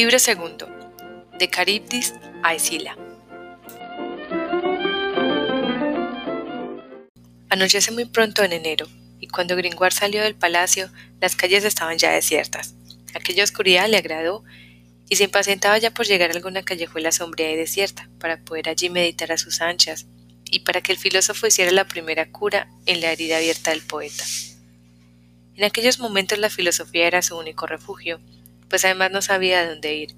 Libro segundo. De Caribdis a Escila. Anochece muy pronto en enero, y cuando Gringoire salió del palacio, las calles estaban ya desiertas. Aquella oscuridad le agradó y se impacientaba ya por llegar a alguna callejuela sombría y desierta, para poder allí meditar a sus anchas, y para que el filósofo hiciera la primera cura en la herida abierta del poeta. En aquellos momentos la filosofía era su único refugio, pues además no sabía a dónde ir.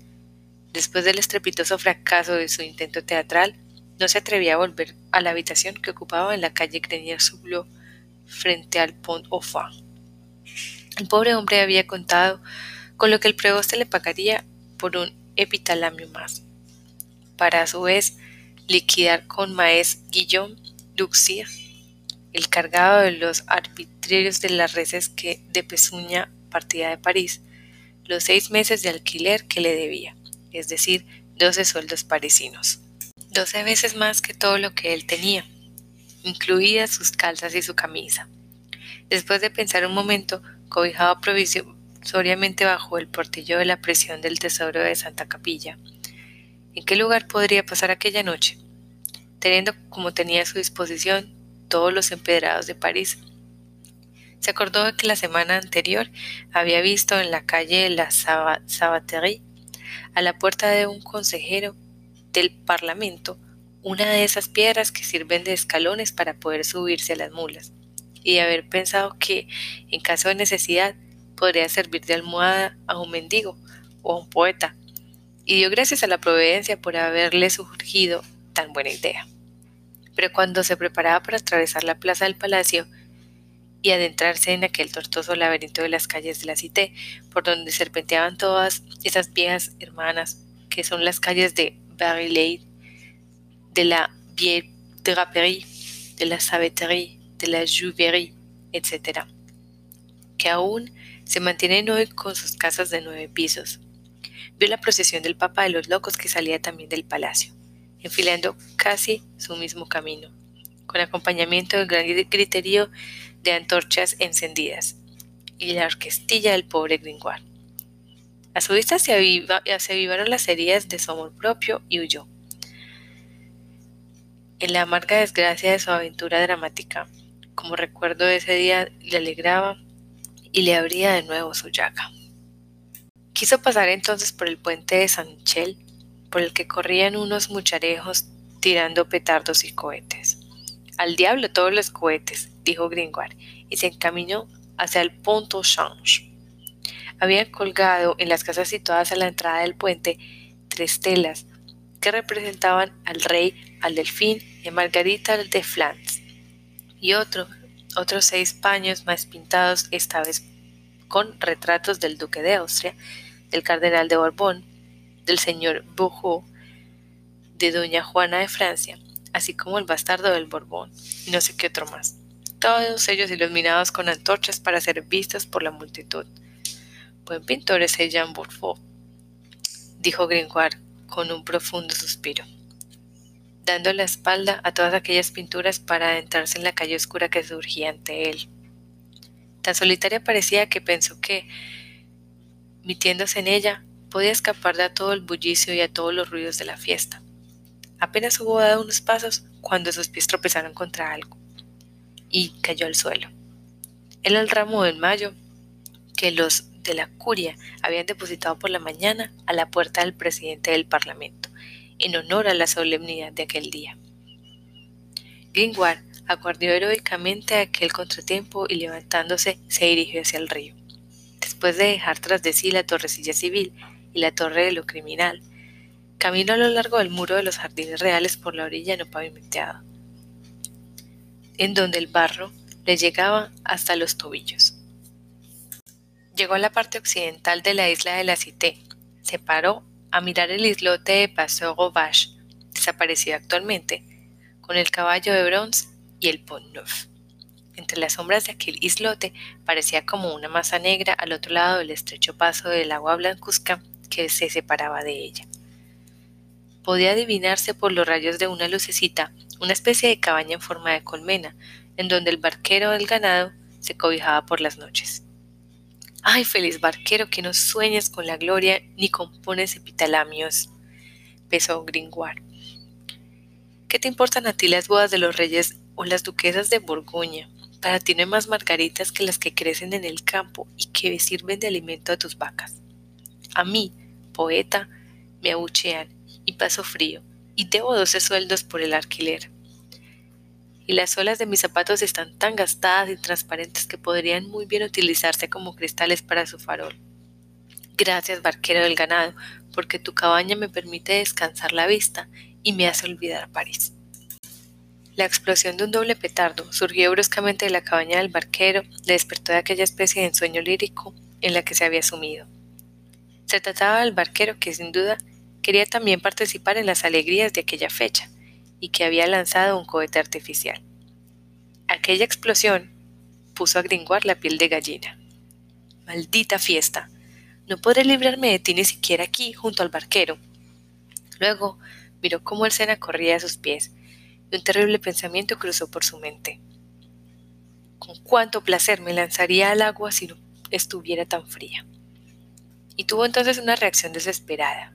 Después del estrepitoso fracaso de su intento teatral, no se atrevía a volver a la habitación que ocupaba en la calle Grenier-Sublot, frente al Pont au Foin. El pobre hombre había contado con lo que el preboste le pagaría por un epitalamio más, para a su vez liquidar con Maes Guillaume Duxier el cargado de los arbitrios de las reses que de Pezuña partida de París, los seis meses de alquiler que le debía, es decir, doce sueldos parisinos. Doce veces más que todo lo que él tenía, incluidas sus calzas y su camisa. Después de pensar un momento, cobijado provisoriamente bajo el portillo de la prisión del tesoro de Santa Capilla, ¿en qué lugar podría pasar aquella noche? Teniendo como tenía a su disposición todos los empedrados de París. Se acordó de que la semana anterior había visto en la calle de la Sabaterie, a la puerta de un consejero del Parlamento, una de esas piedras que sirven de escalones para poder subirse a las mulas, y de haber pensado que, en caso de necesidad, podría servir de almohada a un mendigo o a un poeta, y dio gracias a la providencia por haberle surgido tan buena idea. Pero cuando se preparaba para atravesar la plaza del palacio y adentrarse en aquel tortuoso laberinto de las calles de la Cité, por donde serpenteaban todas esas viejas hermanas, que son las calles de Barillade, de la Vieille Draperie, de la Saveterie, de la Juverie, etc., que aún se mantienen hoy con sus casas de nueve pisos. Vio la procesión del Papa de los Locos que salía también del palacio enfilando casi su mismo camino, con acompañamiento del gran griterío de antorchas encendidas y la orquestilla del pobre Gringoire. A su vista se, avivaron las heridas de su amor propio y huyó. En la amarga desgracia de su aventura dramática, como recuerdo de ese día, le alegraba y le abría de nuevo su llaga. Quiso pasar entonces por el puente de San Michel por el que corrían unos mucharejos tirando petardos y cohetes. Al diablo todos los cohetes, dijo Gringoire, y se encaminó hacia el Pont au Change. Habían colgado en las casas situadas a la entrada del puente tres telas que representaban al rey, al delfín y a Margarita de Flandes, y otro, otros seis paños más pintados, esta vez con retratos del duque de Austria, del cardenal de Borbón, del señor Beaujeu, de doña Juana de Francia, así como el bastardo del Borbón, y no sé qué otro más. Todos ellos iluminados con antorchas para ser vistos por la multitud. Buen pintor ese Jean Beaufort, dijo Gringoire con un profundo suspiro, dando la espalda a todas aquellas pinturas para adentrarse en la calle oscura que surgía ante él. Tan solitaria parecía que pensó que, metiéndose en ella, podía escapar de todo el bullicio y a todos los ruidos de la fiesta. Apenas hubo dado unos pasos cuando sus pies tropezaron contra algo y cayó al suelo. Era el ramo del mayo que los de la curia habían depositado por la mañana a la puerta del presidente del Parlamento, en honor a la solemnidad de aquel día. Gringoire aguardió heroicamente aquel contratiempo y levantándose se dirigió hacia el río. Después de dejar tras de sí la torrecilla civil, y la torre de lo criminal. Caminó a lo largo del muro de los jardines reales por la orilla no pavimentada, en donde el barro le llegaba hasta los tobillos. Llegó a la parte occidental de la isla de la Cité. Se paró a mirar el islote de Paseo Vache, desaparecido actualmente, con el caballo de bronce y el Pont Neuf. Entre las sombras de aquel islote parecía como una masa negra al otro lado del estrecho paso del agua blancuzca que se separaba de ella. Podía adivinarse por los rayos de una lucecita una especie de cabaña en forma de colmena, en donde el barquero del ganado se cobijaba por las noches. Ay, feliz barquero, que no sueñes con la gloria ni compones epitalamios, pesó Gringoire. ¿Qué te importan a ti las bodas de los reyes o las duquesas de Borgoña? Para ti no hay más margaritas que las que crecen en el campo y que sirven de alimento a tus vacas. A mí, poeta, me abuchean y paso frío, y debo doce sueldos por el alquiler y las suelas de mis zapatos están tan gastadas y transparentes que podrían muy bien utilizarse como cristales para su farol. Gracias, barquero del ganado, porque tu cabaña me permite descansar la vista y me hace olvidar París. La explosión de un doble petardo surgió bruscamente de la cabaña del barquero, le despertó de aquella especie de ensueño lírico en la que se había sumido. Se trataba del barquero que, sin duda, quería también participar en las alegrías de aquella fecha, y que había lanzado un cohete artificial. Aquella explosión puso a Gringoire la piel de gallina. Maldita fiesta. No podré librarme de ti ni siquiera aquí, junto al barquero. Luego miró cómo el Sena corría a sus pies, y un terrible pensamiento cruzó por su mente. Con cuánto placer me lanzaría al agua si no estuviera tan fría. Y tuvo entonces una reacción desesperada,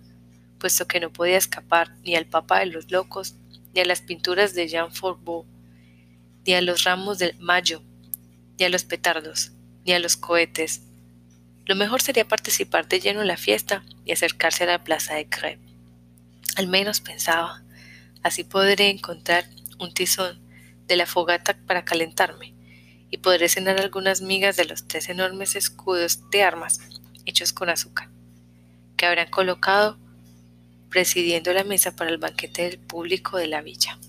puesto que no podía escapar ni al Papa de los Locos ni a las pinturas de Jean Forbeau, ni a los ramos de mayo, ni a los petardos, ni a los cohetes. Lo mejor sería participar de lleno en la fiesta y acercarse a la plaza de Crève. Al menos pensaba, así podré encontrar un tizón de la fogata para calentarme y podré cenar algunas migas de los tres enormes escudos de armas hechos con azúcar, que habrán colocado presidiendo la mesa para el banquete del público de la villa.